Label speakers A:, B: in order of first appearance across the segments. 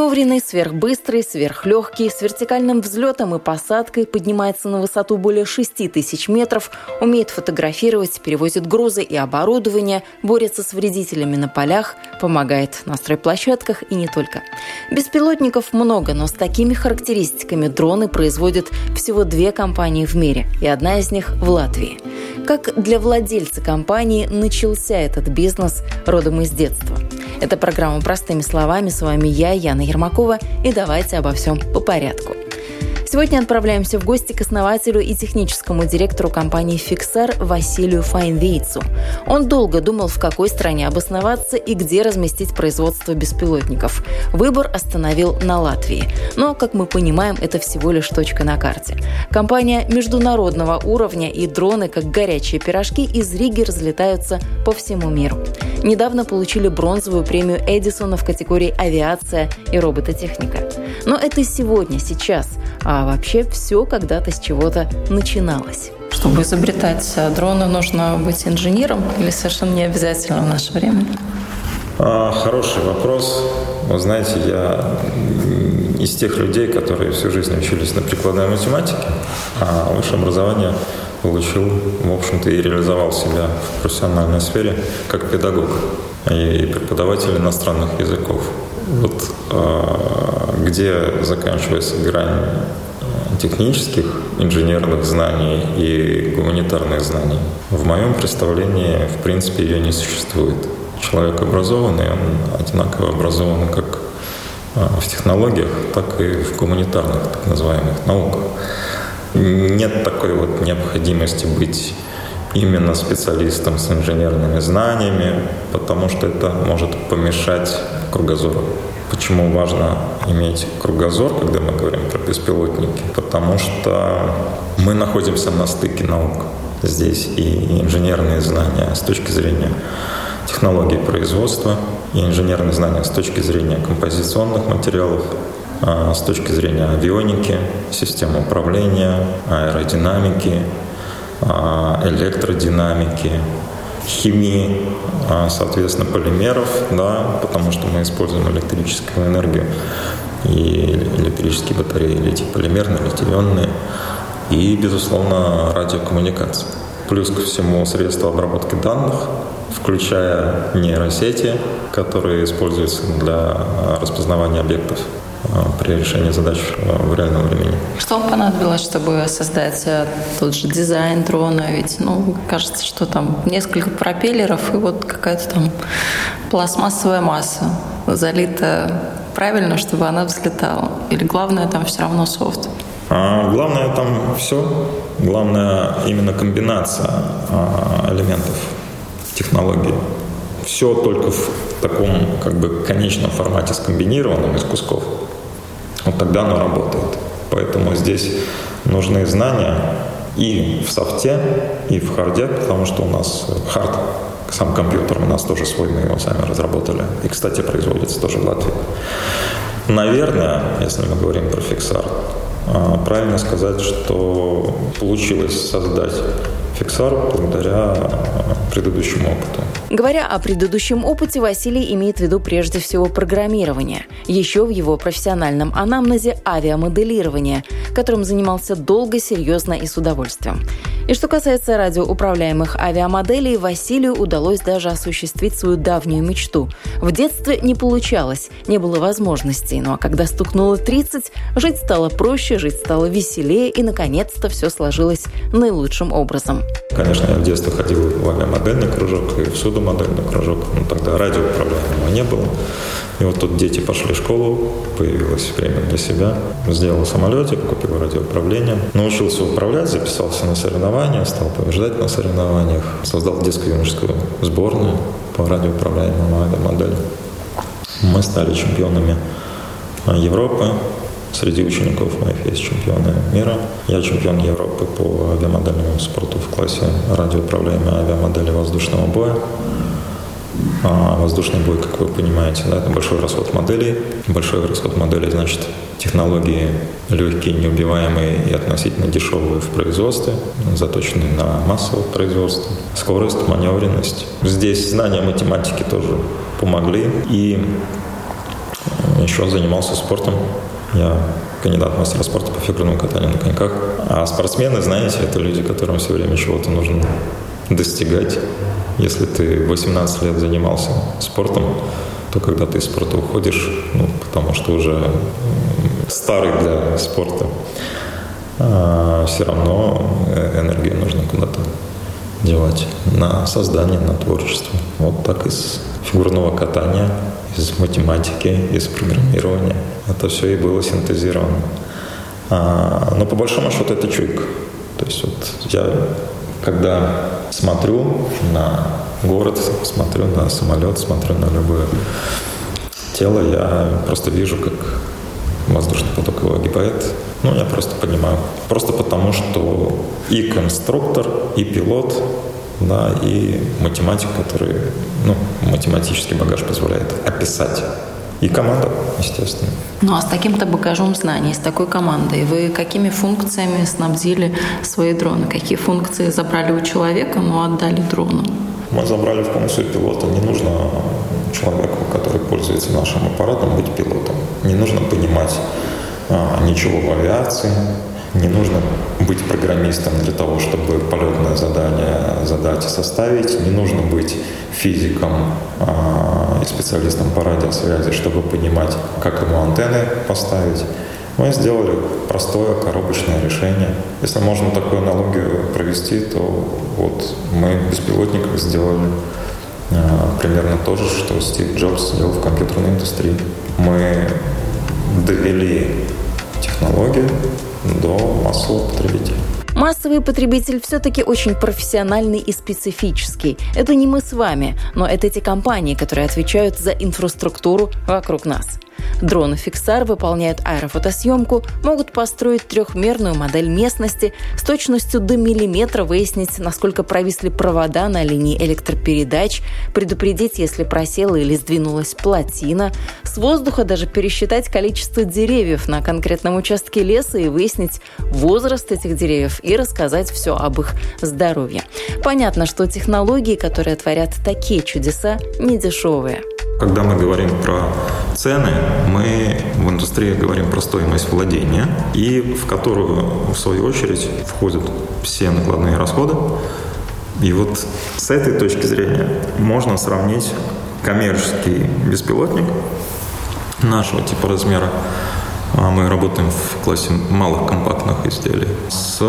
A: Маневренный, сверхбыстрый, сверхлегкий, с вертикальным взлетом и посадкой, поднимается на высоту более 6 тысяч метров, умеет фотографировать, перевозит грузы и оборудование, борется с вредителями на полях, помогает на стройплощадках и не только. Беспилотников много, но с такими характеристиками дроны производят всего две компании в мире, и одна из них в Латвии. Как для владельца компании начался этот бизнес родом из детства – это программа «Простыми словами». С вами я, Яна Ермакова. И давайте обо всем по порядку. Сегодня отправляемся в гости к основателю и техническому директору компании «Фиксар» Василию Файнвейцу. Он долго думал, в какой стране обосноваться и где разместить производство беспилотников. Выбор остановил на Латвии. Но, как мы понимаем, это всего лишь точка на карте. Компания международного уровня и дроны, как горячие пирожки, из Риги разлетаются по всему миру. Недавно получили бронзовую премию Эдисона в категории «Авиация и робототехника». Но это сегодня, сейчас. А а вообще все когда-то с чего-то начиналось.
B: Чтобы изобретать дроны, нужно быть инженером или совершенно не обязательно в наше время?
C: А, хороший вопрос. Вы знаете, я из тех людей, которые всю жизнь учились на прикладной математике, а высшее образование получил, в общем-то, и реализовал себя в профессиональной сфере как педагог и преподаватель иностранных языков. Вот а, где заканчивается грань технических инженерных знаний и гуманитарных знаний. В моем представлении, в принципе, ее не существует. Человек образованный, он одинаково образован как а, в технологиях, так и в гуманитарных так называемых науках. Нет такой вот необходимости быть именно специалистом с инженерными знаниями, потому что это может помешать кругозору. Почему важно иметь кругозор, когда мы говорим про беспилотники? Потому что мы находимся на стыке наук. Здесь и инженерные знания с точки зрения технологий производства, и инженерные знания с точки зрения композиционных материалов, а, с точки зрения авионики, системы управления, аэродинамики, а, электродинамики, химии, а, соответственно, полимеров, да, потому что мы используем электрическую энергию и электрические батареи, литий-полимерные, литий-ионные, и, безусловно, радиокоммуникации. Плюс ко всему средства обработки данных, включая нейросети, которые используются для распознавания объектов при решении задач в реальном времени.
B: Что вам понадобилось, чтобы создать э, тот же дизайн дрона? Ведь, ну, кажется, что там несколько пропеллеров и вот какая-то там пластмассовая масса залита правильно, чтобы она взлетала? Или главное там все равно софт?
C: А главное там все. Главное именно комбинация а, элементов технологии. Все только в таком как бы конечном формате скомбинированном из кусков вот тогда оно работает. Поэтому здесь нужны знания и в софте, и в харде, потому что у нас хард, сам компьютер у нас тоже свой, мы его сами разработали. И, кстати, производится тоже в Латвии. Наверное, если мы говорим про фиксар, а, правильно сказать, что получилось создать фиксар благодаря предыдущему опыту.
A: Говоря о предыдущем опыте, Василий имеет в виду прежде всего программирование. Еще в его профессиональном анамнезе авиамоделирование, которым занимался долго, серьезно и с удовольствием. И что касается радиоуправляемых авиамоделей, Василию удалось даже осуществить свою давнюю мечту. В детстве не получалось, не было возможностей, а когда стукнуло 30, жить стало проще, жить стало веселее и, наконец-то, все сложилось наилучшим образом.
C: Конечно, я в детстве ходил в авиамодельный кружок и в судомодельный кружок. Ну, тогда радиоуправляемого не было. И вот тут дети пошли в школу, появилось время для себя. Сделал самолетик, купил радиоуправление. Научился управлять, записался на соревнования, стал побеждать на соревнованиях. Создал детскую юношескую сборную по радиоуправляемым авиамоделям. Мы стали чемпионами Европы Среди учеников моих есть чемпионы мира. Я чемпион Европы по авиамодельному спорту в классе радиоуправляемой авиамодели воздушного боя. А воздушный бой, как вы понимаете, да, это большой расход моделей. Большой расход моделей значит технологии легкие, неубиваемые и относительно дешевые в производстве, заточенные на массовое производство. Скорость, маневренность. Здесь знания математики тоже помогли. И еще занимался спортом. Я кандидат мастера спорта по фигурному катанию на коньках. А спортсмены, знаете, это люди, которым все время чего-то нужно достигать. Если ты 18 лет занимался спортом, то когда ты из спорта уходишь, ну, потому что уже старый для спорта, а все равно энергию нужно куда-то девать на создание, на творчество. Вот так из фигурного катания, из математики, из программирования. Это все и было синтезировано. А, но по большому счету это чуйка. То есть вот я когда смотрю на город, смотрю на самолет, смотрю на любое тело, я просто вижу, как воздушный поток его огибает. Ну, я просто понимаю. Просто потому, что и конструктор, и пилот, да, и математик, который, ну, математический багаж позволяет описать и команда, естественно.
B: Ну а с таким-то багажом знаний, с такой командой, вы какими функциями снабдили свои дроны? Какие функции забрали у человека, но отдали дрону?
C: Мы забрали функцию пилота. Не нужно человеку, который пользуется нашим аппаратом, быть пилотом. Не нужно понимать а, ничего в авиации, не нужно быть программистом для того, чтобы полетное задание задать и составить. Не нужно быть физиком э, и специалистом по радиосвязи, чтобы понимать, как ему антенны поставить. Мы сделали простое коробочное решение. Если можно такую аналогию провести, то вот мы беспилотников сделали э, примерно то же, что Стив Джобс сделал в компьютерной индустрии. Мы довели технологию до массового потребителя.
A: Массовый потребитель все-таки очень профессиональный и специфический. Это не мы с вами, но это те компании, которые отвечают за инфраструктуру вокруг нас. Дроны «Фиксар» выполняют аэрофотосъемку, могут построить трехмерную модель местности, с точностью до миллиметра выяснить, насколько провисли провода на линии электропередач, предупредить, если просела или сдвинулась плотина, с воздуха даже пересчитать количество деревьев на конкретном участке леса и выяснить возраст этих деревьев и рассказать все об их здоровье. Понятно, что технологии, которые творят такие чудеса, не дешевые.
C: Когда мы говорим про цены, мы в индустрии говорим про стоимость владения, и в которую, в свою очередь, входят все накладные расходы. И вот с этой точки зрения можно сравнить коммерческий беспилотник нашего типа размера мы работаем в классе малых компактных изделий с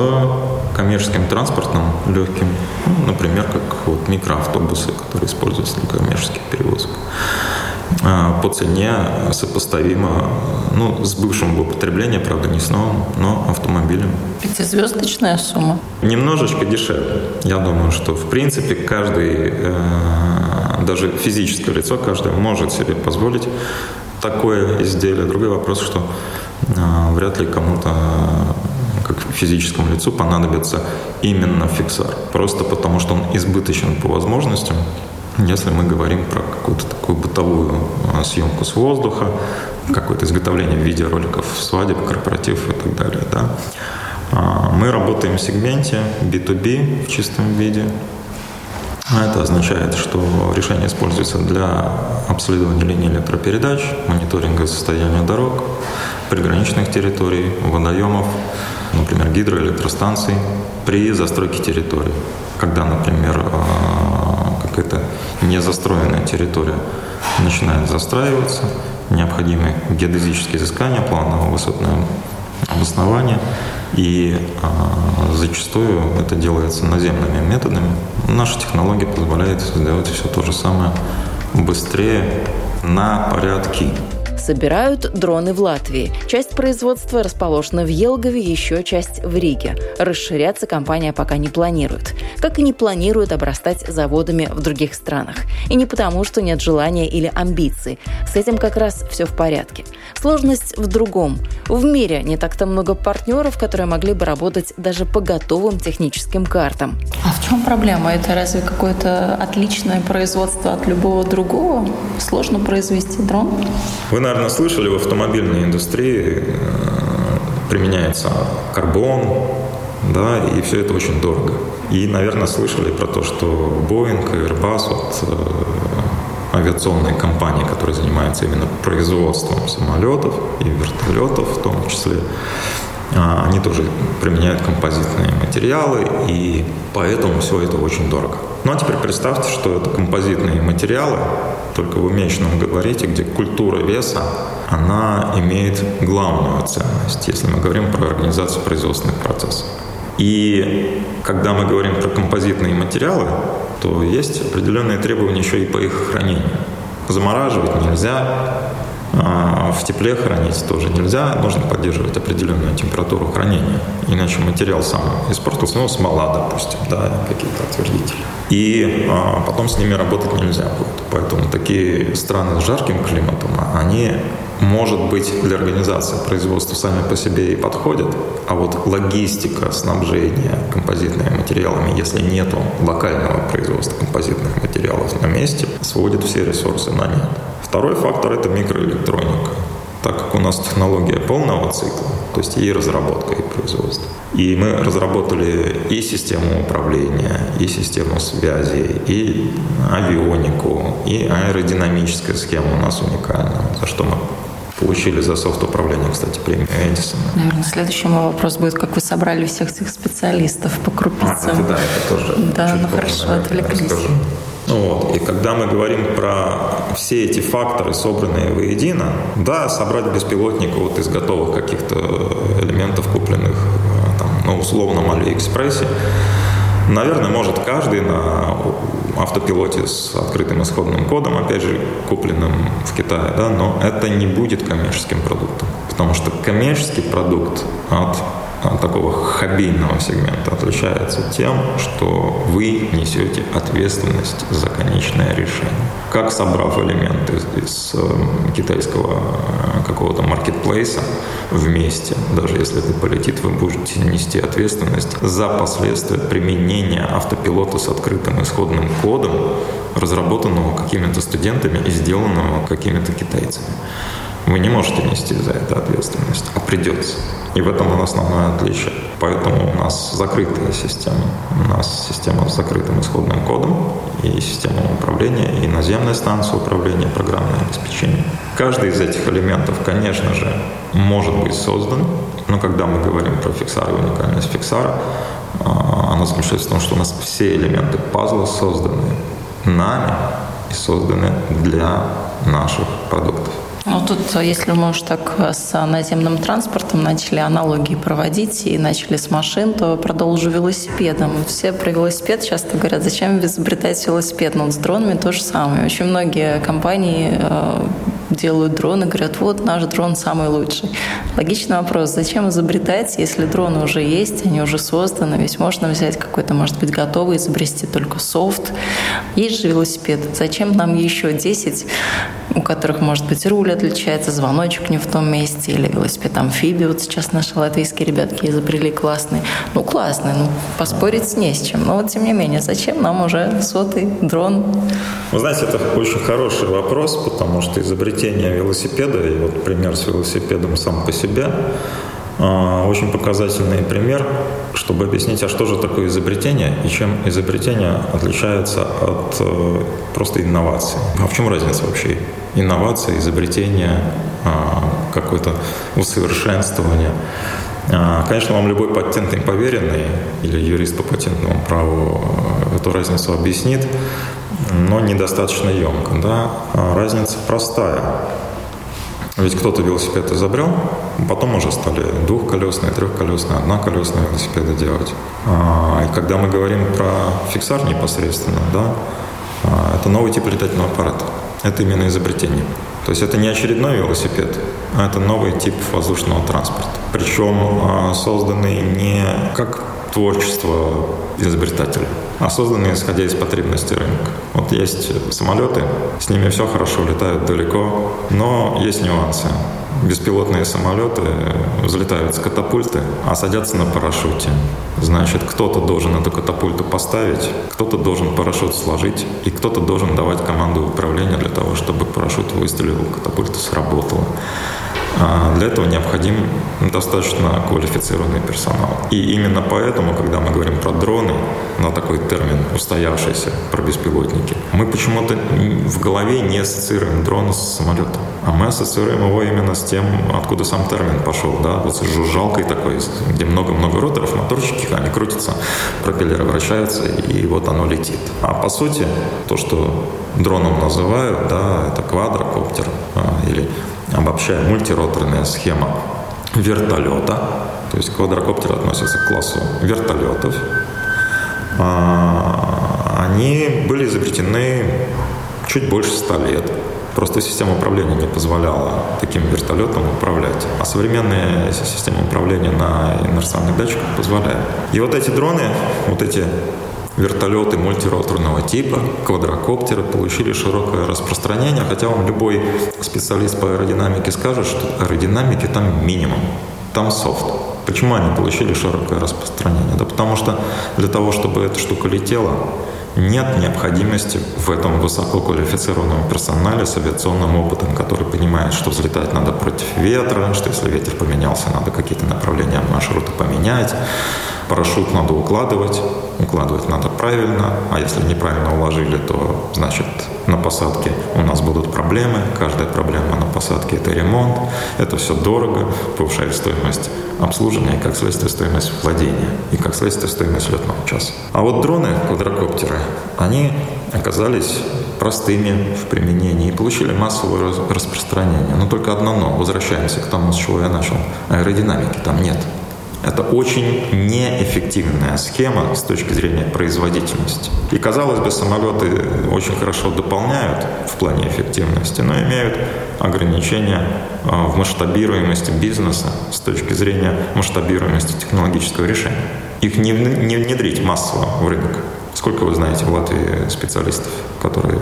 C: коммерческим транспортом легким, ну, например, как вот микроавтобусы, которые используются для коммерческих перевозок. А, по цене сопоставимо ну, с бывшим в употреблении, правда, не с новым, но автомобилем.
B: Пятизвездочная сумма?
C: Немножечко дешевле. Я думаю, что в принципе каждый, э, даже физическое лицо, каждый может себе позволить такое изделие. Другой вопрос, что э, вряд ли кому-то как физическому лицу понадобится именно фиксар. Просто потому, что он избыточен по возможностям. Если мы говорим про какую-то такую бытовую э, съемку с воздуха, какое-то изготовление видеороликов свадеб, корпоратив и так далее, да, а, мы работаем в сегменте B2B в чистом виде, а это означает, что решение используется для обследования линий электропередач, мониторинга состояния дорог, приграничных территорий, водоемов, например, гидроэлектростанций при застройке территории. Когда, например, а, какая-то незастроенная территория начинает застраиваться, необходимы геодезические изыскания, планово-высотное обоснование – и э, зачастую это делается наземными методами. Наша технология позволяет сделать все то же самое быстрее на порядки
A: Собирают дроны в Латвии. Часть производства расположена в Елгове, еще часть в Риге. Расширяться компания пока не планирует. Как и не планирует обрастать заводами в других странах. И не потому, что нет желания или амбиций. С этим как раз все в порядке. Сложность в другом. В мире не так-то много партнеров, которые могли бы работать даже по готовым техническим картам.
B: А в чем проблема? Это разве какое-то отличное производство от любого другого? Сложно произвести дрон?
C: Вы, наверное, слышали, в автомобильной индустрии э, применяется карбон, да, и все это очень дорого. И, наверное, слышали про то, что Boeing и Airbus, вот, э, авиационные компании, которые занимаются именно производством самолетов и вертолетов в том числе, они тоже применяют композитные материалы, и поэтому все это очень дорого. Ну а теперь представьте, что это композитные материалы, только в уменьшенном габарите, где культура веса, она имеет главную ценность, если мы говорим про организацию производственных процессов. И когда мы говорим про композитные материалы, то есть определенные требования еще и по их хранению. Замораживать нельзя, а, в тепле хранить тоже нельзя, нужно поддерживать определенную температуру хранения, иначе материал сам испортился, ну, смола, допустим, да, какие-то отвердители. И а, потом с ними работать нельзя будет. Поэтому такие страны с жарким климатом, они может быть, для организации производства сами по себе и подходят, а вот логистика снабжения композитными материалами, если нету локального производства композитных материалов на месте, сводит все ресурсы на нет. Второй фактор – это микроэлектроника. Так как у нас технология полного цикла, то есть и разработка, и производство. И мы разработали и систему управления, и систему связи, и авионику, и аэродинамическая схема у нас уникальна, за что мы Получили за софт управление, кстати, премию Эдисона.
B: Наверное, следующий мой вопрос будет, как вы собрали всех этих специалистов по крупицам. А,
C: это, да, это тоже.
B: Да, ну хорошо, отвлеклись.
C: Вот. И когда мы говорим про все эти факторы, собранные воедино, да, собрать беспилотник вот из готовых каких-то элементов, купленных там, на условном Алиэкспрессе, наверное, может каждый на автопилоте с открытым исходным кодом, опять же, купленным в Китае, да, но это не будет коммерческим продуктом, потому что коммерческий продукт от такого хоббийного сегмента отличается тем, что вы несете ответственность за конечное решение. Как собрав элементы из эм, китайского э, какого-то маркетплейса вместе, даже если это полетит, вы будете нести ответственность за последствия применения автопилота с открытым исходным кодом, разработанного какими-то студентами и сделанного какими-то китайцами. Вы не можете нести за это ответственность, а придется. И в этом основное отличие. Поэтому у нас закрытая система. У нас система с закрытым исходным кодом и система управления, и наземная станция управления, программное обеспечение. Каждый из этих элементов, конечно же, может быть создан, но когда мы говорим про фиксар и уникальность фиксара, а, она заключается в том, что у нас все элементы пазла созданы нами и созданы для наших продуктов.
B: Ну, тут, если мы уж так с наземным транспортом начали аналогии проводить и начали с машин, то продолжу велосипедом. Все про велосипед часто говорят, зачем изобретать велосипед? Но ну, с дронами то же самое. Очень многие компании э, делают дроны, говорят, вот наш дрон самый лучший. Логичный вопрос, зачем изобретать, если дроны уже есть, они уже созданы, ведь можно взять какой-то, может быть, готовый, изобрести только софт. Есть же велосипед, зачем нам еще 10, у которых, может быть, руль отличается, звоночек не в том месте, или велосипед амфибия, вот сейчас наши латвийские ребятки изобрели классный. Ну, классный, ну, поспорить не с чем. Но вот, тем не менее, зачем нам уже сотый дрон?
C: Вы знаете, это очень хороший вопрос, потому что изобретение изобретение велосипеда, и вот пример с велосипедом сам по себе, а, очень показательный пример, чтобы объяснить, а что же такое изобретение и чем изобретение отличается от э, просто инновации. А в чем разница вообще? Инновация, изобретение, а, какое-то усовершенствование. А, конечно, вам любой патентный поверенный или юрист по патентному праву э, эту разницу объяснит, но недостаточно емко. Да? Разница простая. Ведь кто-то велосипед изобрел, потом уже стали двухколесные, трехколесные, одноколесные велосипеды делать. А, и когда мы говорим про фиксар непосредственно, да, а, это новый тип летательного аппарата. Это именно изобретение. То есть это не очередной велосипед, а это новый тип воздушного транспорта. Причем созданный не как творчество изобретателя, созданы исходя из потребностей рынка. Вот есть самолеты, с ними все хорошо, летают далеко, но есть нюансы. беспилотные самолеты взлетают с катапульты, а садятся на парашюте. Значит, кто-то должен эту катапульту поставить, кто-то должен парашют сложить, и кто-то должен давать команду управления для того, чтобы парашют выстрелил, катапульта сработала. А для этого необходим достаточно квалифицированный персонал. И именно поэтому, когда мы говорим про дроны, на такой термин устоявшийся, про беспилотники, мы почему-то в голове не ассоциируем дрон с самолетом, а мы ассоциируем его именно с тем, откуда сам термин пошел, да, вот с жужжалкой такой, где много-много роторов, моторчики, они крутятся, пропеллеры вращаются, и вот оно летит. А по сути, то, что дроном называют, да, это квадрокоптер а, или обобщая мультироторная схема вертолета, то есть квадрокоптеры относятся к классу вертолетов, а, они были изобретены чуть больше ста лет. Просто система управления не позволяла таким вертолетом управлять. А современная система управления на инерциальных датчиках позволяет. И вот эти дроны, вот эти вертолеты мультироторного типа, квадрокоптеры получили широкое распространение, хотя вам любой специалист по аэродинамике скажет, что аэродинамики там минимум, там софт. Почему они получили широкое распространение? Да потому что для того, чтобы эта штука летела, нет необходимости в этом высококвалифицированном персонале с авиационным опытом, который понимает, что взлетать надо против ветра, что если ветер поменялся, надо какие-то направления маршрута поменять, парашют надо укладывать, укладывать надо правильно, а если неправильно уложили, то значит на посадке у нас будут проблемы, каждая проблема на посадке это ремонт, это все дорого, повышает стоимость обслуживания и как следствие стоимость владения и как следствие стоимость летного часа. А вот дроны, квадрокоптеры, они оказались простыми в применении и получили массовое распространение. Но только одно но. Возвращаемся к тому, с чего я начал. Аэродинамики там нет. Это очень неэффективная схема с точки зрения производительности. И, казалось бы, самолеты очень хорошо дополняют в плане эффективности, но имеют ограничения а, в масштабируемости бизнеса с точки зрения масштабируемости технологического решения. Их не, не внедрить массово в рынок. Сколько вы знаете в Латвии специалистов, которые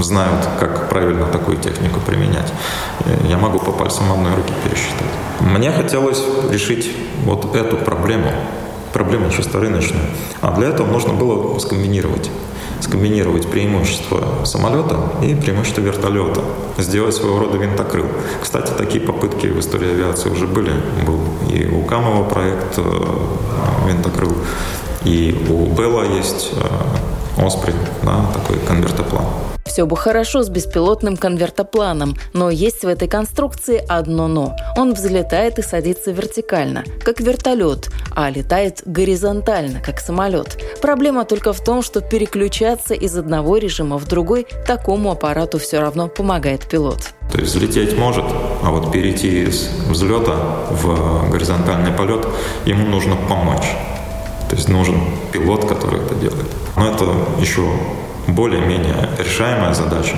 C: знают, как правильно такую технику применять. Я могу по пальцам одной руки пересчитать. Мне хотелось решить вот эту проблему, проблему чисто рыночную. А для этого нужно было скомбинировать скомбинировать преимущества самолета и преимущества вертолета, сделать своего рода винтокрыл. Кстати, такие попытки в истории авиации уже были. Был и у Камова проект э, винтокрыл, и у Белла есть э, Оспри, да, такой конвертоплан.
A: Все бы хорошо с беспилотным конвертопланом, но есть в этой конструкции одно «но». Он взлетает и садится вертикально, как вертолет, а летает горизонтально, как самолет. Проблема только в том, что переключаться из одного режима в другой такому аппарату все равно помогает пилот.
C: То есть взлететь может, а вот перейти из взлета в горизонтальный полет ему нужно помочь. То есть нужен пилот, который это делает. Но это еще более-менее решаемая задача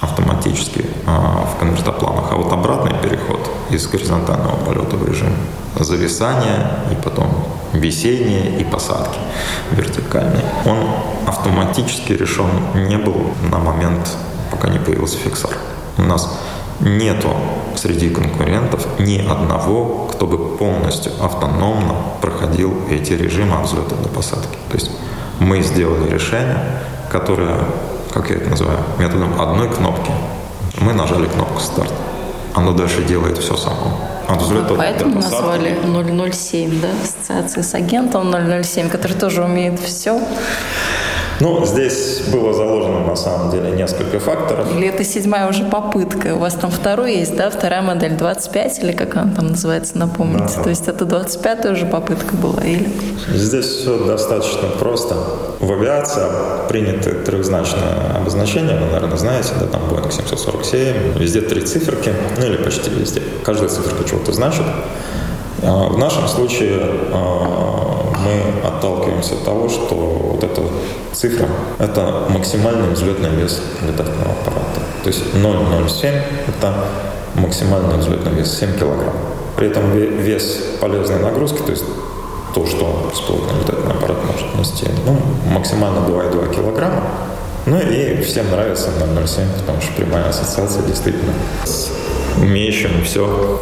C: автоматически а, в конвертопланах. А вот обратный переход из горизонтального полета в режим зависания и потом висения и посадки вертикальной, он автоматически решен не был на момент, пока не появился фиксар. У нас нету среди конкурентов ни одного, кто бы полностью автономно проходил эти режимы от взлета до посадки. То есть мы сделали решение, которая, как я это называю, методом одной кнопки. Мы нажали кнопку «Старт». Оно дальше делает все само.
B: От взлета Поэтому назвали 007, да, ассоциации с агентом 007, который тоже умеет все.
C: Ну, здесь было заложено на самом деле несколько факторов.
B: Или это седьмая уже попытка? У вас там второй есть, да? Вторая модель 25 или как она там называется, напомните? Да. То есть это 25-я уже попытка была или?
C: Здесь все достаточно просто. В авиации приняты трехзначное обозначение, вы, наверное, знаете, да, там Boeing 747, везде три циферки, ну или почти везде. Каждая циферка чего-то значит. А, в нашем случае а, мы отталкиваемся от того, что вот эта цифра – это максимальный взлетный вес летательного аппарата. То есть 0,07 – это максимальный взлетный вес 7 килограмм. При этом вес полезной нагрузки, то есть то, что беспилотный летательный аппарат может нести, ну, максимально 2,2 килограмма. Ну и всем нравится 0,07, потому что прямая ассоциация действительно с умеющим все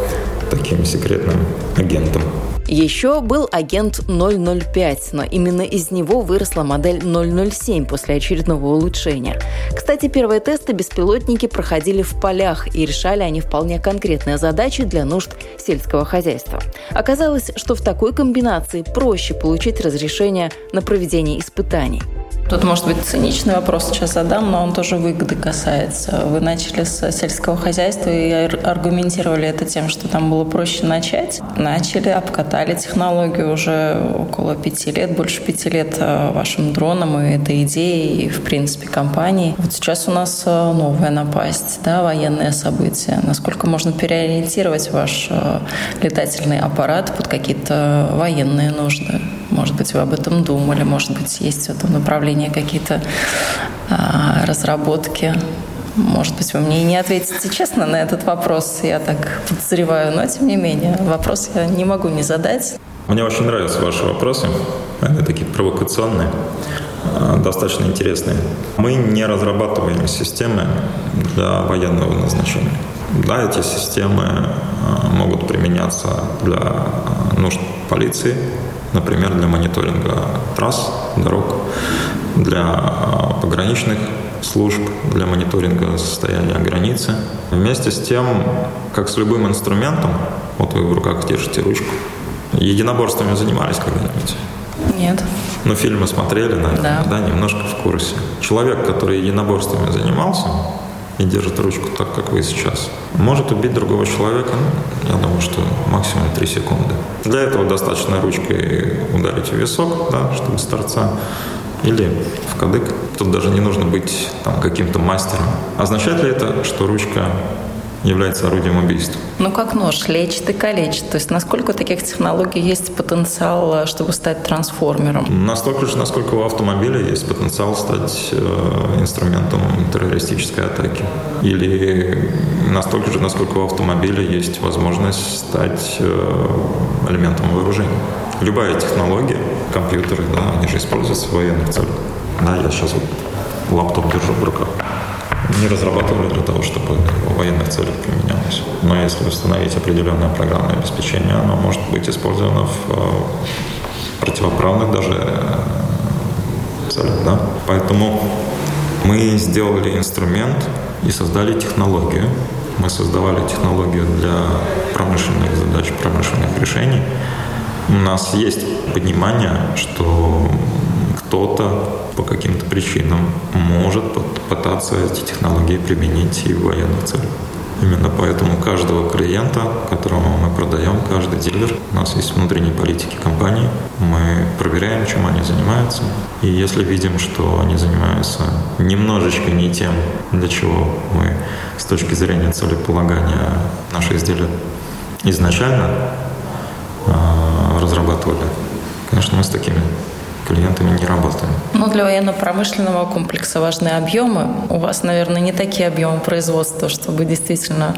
C: таким секретным агентом.
A: Еще был агент 005, но именно из него выросла модель 007 после очередного улучшения. Кстати, первые тесты беспилотники проходили в полях, и решали они вполне конкретные задачи для нужд сельского хозяйства. Оказалось, что в такой комбинации проще получить разрешение на проведение испытаний –
B: Тут, может быть, циничный вопрос сейчас задам, но он тоже выгоды касается. Вы начали с сельского хозяйства и аргументировали это тем, что там было проще начать. Начали, обкатали технологию уже около пяти лет, больше пяти лет э, вашим дроном и этой идеей, и, в принципе, компании. Вот сейчас у нас э, новая напасть, да, военные события. Насколько можно переориентировать ваш э, летательный аппарат под какие-то военные нужды? Может быть, вы об этом думали, может быть, есть в этом направлении какие-то а, разработки. Может быть, вы мне и не ответите честно на этот вопрос, я так подозреваю, но тем не менее, вопрос я не могу не задать.
C: Мне очень нравятся ваши вопросы, они такие провокационные, а, достаточно интересные. Мы не разрабатываем системы для военного назначения. Да, эти системы а, могут применяться для нужд полиции, например, для мониторинга трасс, дорог, для а, пограничных служб, для мониторинга состояния границы. Вместе с тем, как с любым инструментом, вот вы в руках держите ручку, единоборствами занимались когда-нибудь?
B: Нет.
C: Но фильмы смотрели, наверное, да. да, немножко в курсе. Человек, который единоборствами занимался, и держит ручку так, как вы сейчас. Может убить другого человека, ну, я думаю, что максимум 3 секунды. Для этого достаточно ручкой ударить в висок, да, чтобы с торца, или в кадык. Тут даже не нужно быть там, каким-то мастером. Означает ли это, что ручка является орудием убийства.
B: Ну, как нож, лечит и калечит. То есть насколько у таких технологий есть потенциал, э, чтобы стать трансформером?
C: Настолько же, насколько у автомобиля есть потенциал стать э, инструментом террористической атаки. Или настолько же, насколько у автомобиля есть возможность стать э, элементом вооружения. Любая технология, компьютеры, да, они же используются в военных целях. Да, я сейчас вот лаптоп держу в руках не разрабатывали для того, чтобы военных целях применялось. Но если установить определенное программное обеспечение, оно может быть использовано в э, противоправных даже э, целях. Да? Поэтому мы сделали инструмент и создали технологию. Мы создавали технологию для промышленных задач, промышленных решений. У нас есть понимание, что кто-то по каким-то причинам может пытаться эти технологии применить и в военных целях. Именно поэтому каждого клиента, которому мы продаем, каждый дилер, у нас есть внутренние политики компании, мы проверяем, чем они занимаются. И если видим, что они занимаются немножечко не тем, для чего мы с точки зрения целеполагания наши изделия изначально э, разрабатывали, конечно, мы с такими клиентами не работаем.
B: Ну, для военно-промышленного комплекса важны объемы. У вас, наверное, не такие объемы производства, чтобы действительно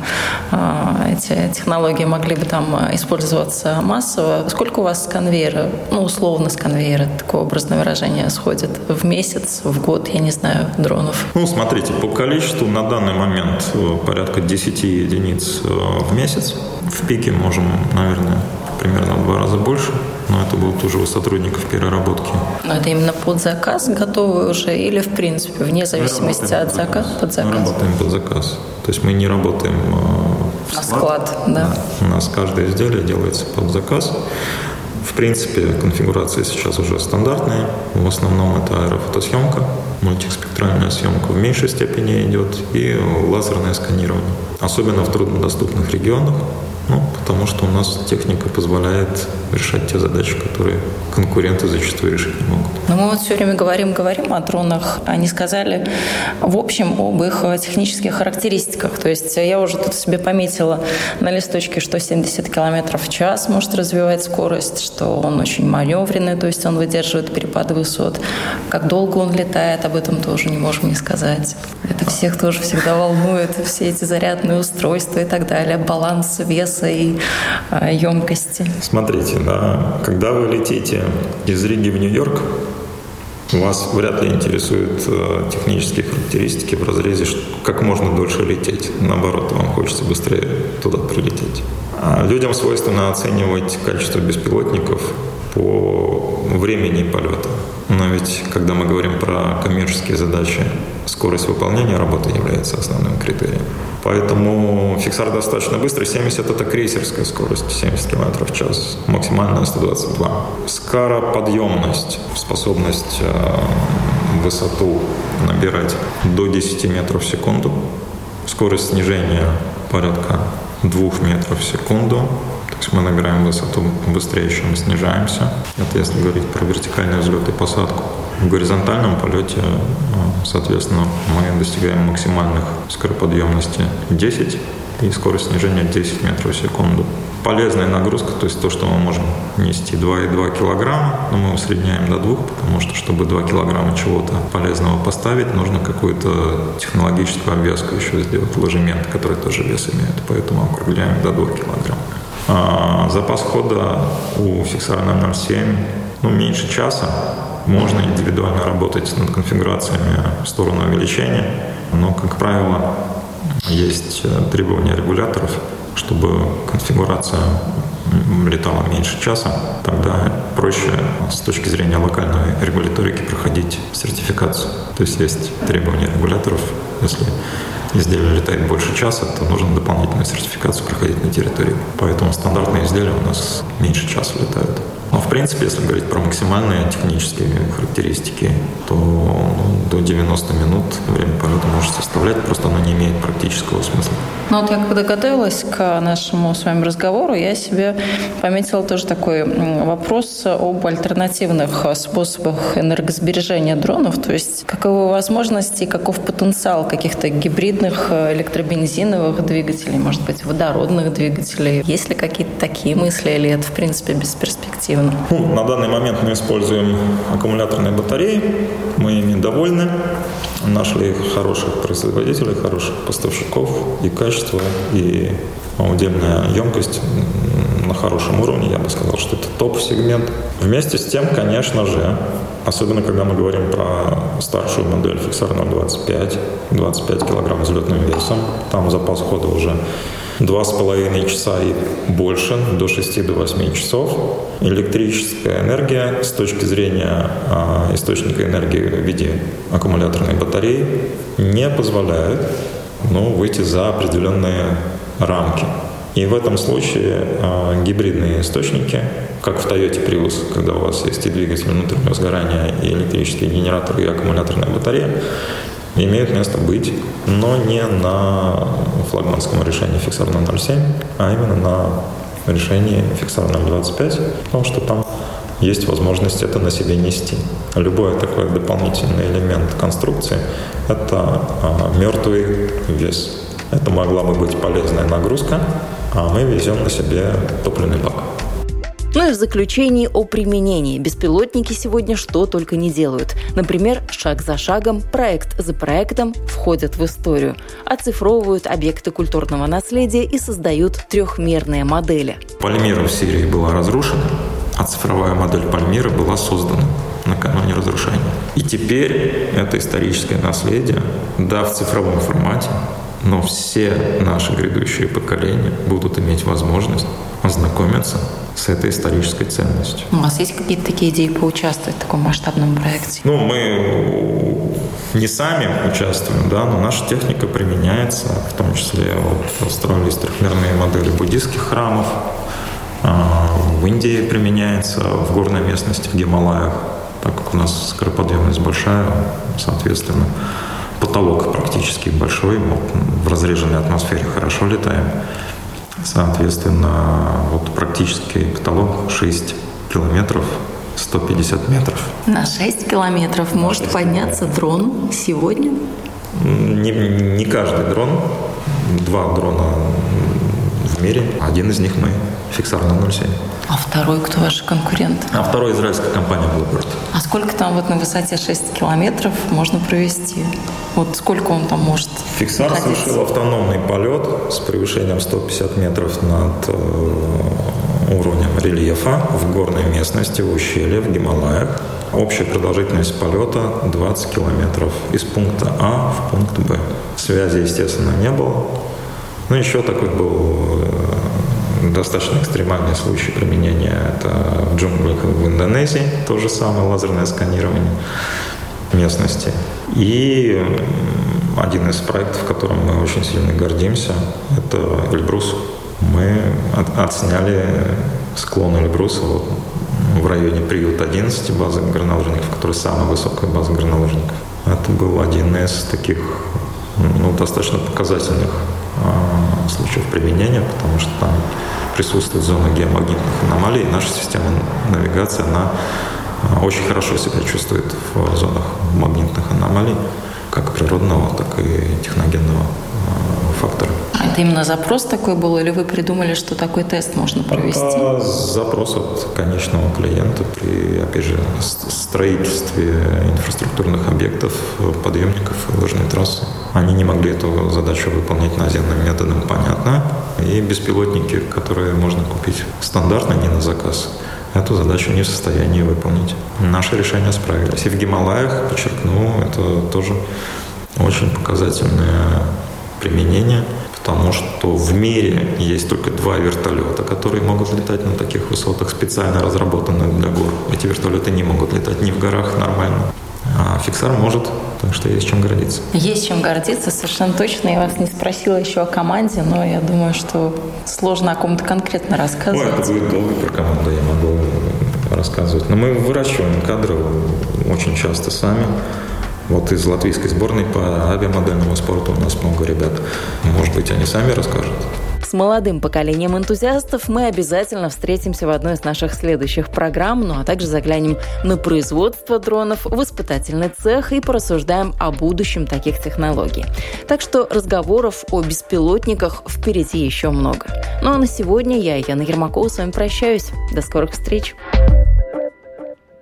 B: э, эти технологии могли бы там использоваться массово. Сколько у вас с конвейера, ну, условно с конвейера, такое образное выражение, сходит в месяц, в год, я не знаю, дронов?
C: Ну, смотрите, по количеству на данный момент э, порядка 10 единиц э, в месяц. В пике можем, наверное, примерно в два раза больше но это будет уже у сотрудников переработки.
B: Но это именно под заказ готовы уже или в принципе, вне зависимости от заказа?
C: Под заказ. Мы работаем под заказ. То есть мы не работаем
B: э, в склад. склад да. да.
C: У нас каждое изделие делается под заказ. В принципе, конфигурация сейчас уже стандартная. В основном это аэрофотосъемка, мультиспектральная съемка в меньшей степени идет и лазерное сканирование. Особенно в труднодоступных регионах ну, потому что у нас техника позволяет решать те задачи, которые конкуренты зачастую решить не могут.
B: Но мы вот все время говорим, говорим о дронах. Они сказали, в общем, об их технических характеристиках. То есть я уже тут себе пометила на листочке, что 70 км в час может развивать скорость, что он очень маневренный, то есть он выдерживает перепады высот. Как долго он летает, об этом тоже не можем не сказать. Это всех тоже всегда волнует, все эти зарядные устройства и так далее, баланс веса веса и емкости.
C: Смотрите, да, когда вы летите из Риги в Нью-Йорк, Вас вряд ли интересуют э, технические характеристики в разрезе, как можно дольше лететь. Наоборот, вам хочется быстрее туда прилететь. А людям свойственно оценивать качество беспилотников по времени полета. Но ведь, когда мы говорим про коммерческие задачи, скорость выполнения работы является основным критерием. Поэтому фиксар достаточно быстрый. 70 – это крейсерская скорость, 70 км в час. Максимальная 122. Скара – подъемность, способность э, высоту набирать до 10 метров в секунду. Скорость снижения порядка 2 метров в секунду. То есть мы набираем высоту быстрее, чем снижаемся. Это если говорить про вертикальный взлет и посадку. В горизонтальном полете, э, соответственно, мы достигаем максимальных скороподъемности 10 и скорость снижения 10 метров в секунду. Полезная нагрузка, то есть то, что мы можем нести 2,2 килограмма, но мы усредняем до 2, потому что, чтобы 2 килограмма чего-то полезного поставить, нужно какую-то технологическую обвязку еще сделать, ложемент, который тоже вес имеет, поэтому округляем до 2 килограмм. А запас хода у фиксара 007 ну, меньше часа, можно индивидуально работать над конфигурациями в сторону увеличения, но, как правило, есть э, требования регуляторов, чтобы конфигурация летала меньше часа, тогда проще с точки зрения локальной регуляторики проходить сертификацию. То есть есть требования регуляторов, если изделие летает больше часа, то нужно дополнительную сертификацию проходить на территории. Поэтому стандартные изделия у нас меньше часа летают. Но, в принципе, если говорить про максимальные технические характеристики, то ну, до 90 минут время полета может составлять, просто оно не имеет практического смысла.
B: Ну вот я когда готовилась к нашему с вами разговору, я себе пометила тоже такой вопрос об альтернативных способах энергосбережения дронов, то есть каковы возможности, каков потенциал каких-то гибридных электробензиновых двигателей, может быть, водородных двигателей. Есть ли какие-то такие мысли или это, в принципе, бесперспективно?
C: Ну, на данный момент мы используем аккумуляторные батареи. Мы ими довольны. Нашли хороших производителей, хороших поставщиков. И качество, и удельная емкость на хорошем уровне. Я бы сказал, что это топ-сегмент. Вместе с тем, конечно же, особенно когда мы говорим про старшую модель Fixar 025, 25 килограмм взлетным весом, там запас хода уже два с половиной часа и больше, до 6 до 8 часов. Электрическая энергия с точки зрения а, источника энергии в виде аккумуляторной батареи не позволяет ну, выйти за определенные рамки. И в этом случае э, гибридные источники, как в Toyota Prius, когда у вас есть и двигатель внутреннего сгорания, и электрический генератор, и аккумуляторная батарея, имеют место быть, но не на флагманском решении Fixar 007, а именно на решении Fixar 025, потому что там есть возможность это на себе нести. Любой такой дополнительный элемент конструкции – это а, мертвый вес. Это могла бы быть полезная нагрузка, а мы везем на себе топливный бак.
A: Ну и в заключении о применении. Беспилотники сегодня что только не делают. Например, шаг за шагом, проект за проектом входят в историю. Оцифровывают объекты культурного наследия и создают трехмерные модели.
C: Пальмира в Сирии была разрушена, а цифровая модель Пальмира была создана накануне разрушения. И теперь это историческое наследие, да, в цифровом формате, но все наши грядущие поколения будут иметь возможность ознакомиться с этой исторической ценностью.
B: У вас есть какие-то такие идеи поучаствовать в таком масштабном проекте?
C: Ну, мы не сами участвуем, да, но наша техника применяется, в том числе вот, строились трехмерные модели буддийских храмов, а, в Индии применяется в горной местности, в Гималаях, так как у нас скороподъемность большая, соответственно, потолок практически большой, мы в разреженной атмосфере хорошо летаем. Соответственно, вот практически потолок 6 километров 150 метров.
B: На 6 километров может подняться дрон сегодня?
C: Не, не каждый дрон. Два дрона в мире. Один из них мы, Fixar 007.
B: А второй кто ваши конкуренты?
C: А второй израильская компания Bluebird.
B: А сколько там вот на высоте 6 километров можно провести? Вот сколько он там может
C: Фиксар совершил автономный полет с превышением 150 метров над э, уровнем рельефа в горной местности, в ущелье, в Гималаях. Общая продолжительность полета 20 километров из пункта А в пункт Б. Связи, естественно, не было. Ну, еще такой был э, достаточно экстремальный случай применения. Это в джунглях в Индонезии, то же самое лазерное сканирование местности. И один из проектов, которым мы очень сильно гордимся, это Эльбрус. Мы от, отсняли склон Эльбруса вот, в районе приют 11 базы горнолыжников, которая самая высокая база горнолыжников. Это был один из таких ну, достаточно показательных э, случаев применения, потому что там присутствует зона геомагнитных аномалий. Наша система навигации, она а, очень хорошо себя чувствует в зонах магнитных аномалий, как природного, так и техногенного а, фактора.
B: Это именно запрос такой был, или вы придумали, что такой тест можно провести? Это
C: запрос от конечного клиента при, опять же, строительстве инфраструктурных объектов, подъемников и ложной трассы. Они не могли эту задачу выполнять наземным методом, понятно. И беспилотники, которые можно купить стандартно, не на заказ, эту задачу не в состоянии выполнить. Наши решения справились. И в Гималаях, подчеркну, это тоже очень показательное применение, потому что в мире есть только два вертолета, которые могут летать на таких высотах, специально разработанных для гор. Эти вертолеты не могут летать ни в горах нормально, а фиксар может, так что есть чем гордиться.
B: Есть чем гордиться, совершенно точно. Я вас не спросила еще о команде, но я думаю, что сложно о ком-то конкретно рассказывать.
C: Ой, это будет долго про команду, я могу рассказывать. Но мы выращиваем кадры очень часто сами. Вот из латвийской сборной по авиамодельному спорту у нас много ребят. Может быть, они сами расскажут.
A: С молодым поколением энтузиастов мы обязательно встретимся в одной из наших следующих программ, ну а также заглянем на производство дронов, в испытательный цех и порассуждаем о будущем таких технологий. Так что разговоров о беспилотниках впереди еще много. Ну а на сегодня я, Яна Ермакова, с вами прощаюсь. До скорых встреч!